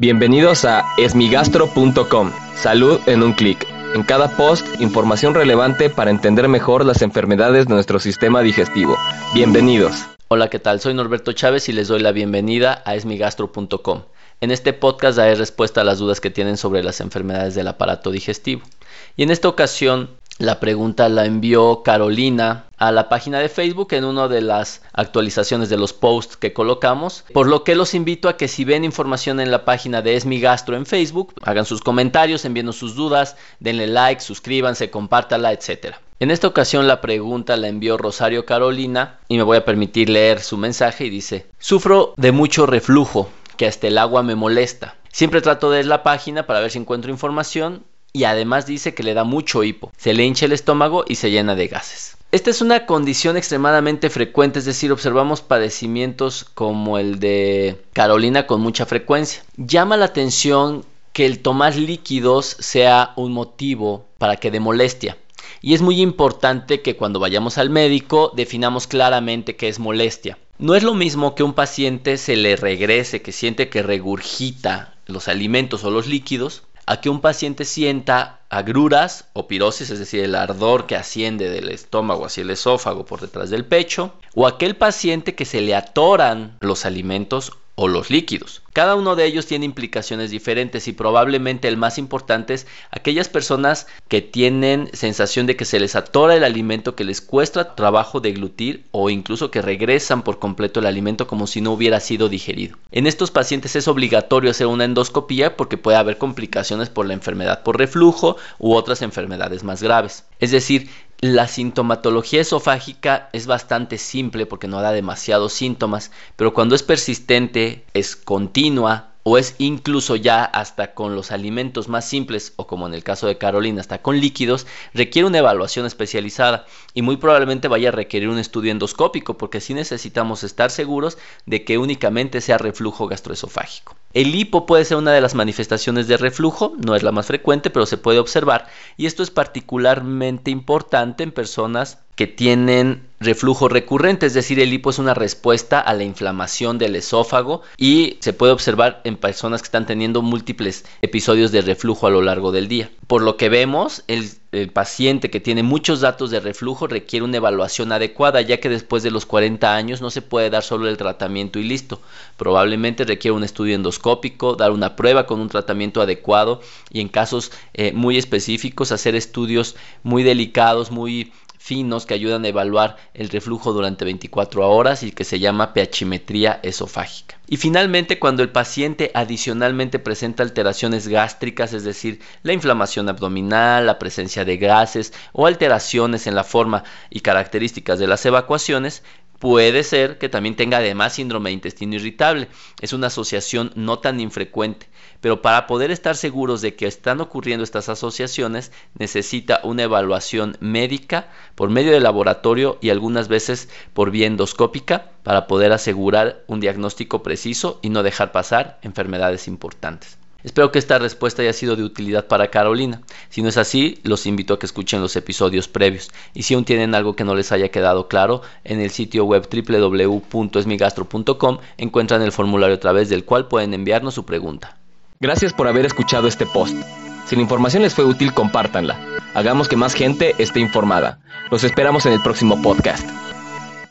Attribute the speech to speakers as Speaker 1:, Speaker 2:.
Speaker 1: Bienvenidos a esmigastro.com. Salud en un clic. En cada post, información relevante para entender mejor las enfermedades de nuestro sistema digestivo. Bienvenidos.
Speaker 2: Hola, ¿qué tal? Soy Norberto Chávez y les doy la bienvenida a esmigastro.com. En este podcast daré respuesta a las dudas que tienen sobre las enfermedades del aparato digestivo. Y en esta ocasión la pregunta la envió Carolina a la página de Facebook en una de las actualizaciones de los posts que colocamos, por lo que los invito a que si ven información en la página de Esmigastro en Facebook, hagan sus comentarios, envíen sus dudas, denle like, suscríbanse, compártala, etc. En esta ocasión la pregunta la envió Rosario Carolina y me voy a permitir leer su mensaje y dice, sufro de mucho reflujo, que hasta el agua me molesta. Siempre trato de la página para ver si encuentro información y además dice que le da mucho hipo, se le hincha el estómago y se llena de gases. Esta es una condición extremadamente frecuente, es decir, observamos padecimientos como el de Carolina con mucha frecuencia. Llama la atención que el tomar líquidos sea un motivo para que dé molestia. Y es muy importante que cuando vayamos al médico definamos claramente qué es molestia. No es lo mismo que un paciente se le regrese, que siente que regurgita los alimentos o los líquidos, a que un paciente sienta agruras o pirosis, es decir, el ardor que asciende del estómago hacia el esófago por detrás del pecho, o aquel paciente que se le atoran los alimentos o los líquidos. Cada uno de ellos tiene implicaciones diferentes y probablemente el más importante es aquellas personas que tienen sensación de que se les atora el alimento, que les cuesta trabajo deglutir o incluso que regresan por completo el alimento como si no hubiera sido digerido. En estos pacientes es obligatorio hacer una endoscopía porque puede haber complicaciones por la enfermedad por reflujo u otras enfermedades más graves. Es decir, la sintomatología esofágica es bastante simple porque no da demasiados síntomas, pero cuando es persistente, es continua, o es incluso ya hasta con los alimentos más simples o como en el caso de Carolina hasta con líquidos, requiere una evaluación especializada y muy probablemente vaya a requerir un estudio endoscópico porque sí necesitamos estar seguros de que únicamente sea reflujo gastroesofágico. El hipo puede ser una de las manifestaciones de reflujo, no es la más frecuente, pero se puede observar y esto es particularmente importante en personas que tienen reflujo recurrente, es decir, el hipo es una respuesta a la inflamación del esófago y se puede observar en personas que están teniendo múltiples episodios de reflujo a lo largo del día. Por lo que vemos, el, paciente que tiene muchos datos de reflujo requiere una evaluación adecuada, ya que después de los 40 años no se puede dar solo el tratamiento y listo. Probablemente requiere un estudio endoscópico, dar una prueba con un tratamiento adecuado y en casos eh, muy específicos hacer estudios muy delicados, muy finos que ayudan a evaluar el reflujo durante 24 horas y que se llama pHimetría esofágica. Y finalmente, cuando el paciente adicionalmente presenta alteraciones gástricas, es decir, la inflamación abdominal, la presencia de gases o alteraciones en la forma y características de las evacuaciones, Puede ser que también tenga además síndrome de intestino irritable. Es una asociación no tan infrecuente, pero para poder estar seguros de que están ocurriendo estas asociaciones necesita una evaluación médica por medio del laboratorio y algunas veces por vía endoscópica para poder asegurar un diagnóstico preciso y no dejar pasar enfermedades importantes. Espero que esta respuesta haya sido de utilidad para Carolina. Si no es así, los invito a que escuchen los episodios previos. Y si aún tienen algo que no les haya quedado claro, en el sitio web www.esmigastro.com encuentran el formulario a través del cual pueden enviarnos su pregunta.
Speaker 1: Gracias por haber escuchado este post. Si la información les fue útil, compártanla. Hagamos que más gente esté informada. Los esperamos en el próximo podcast.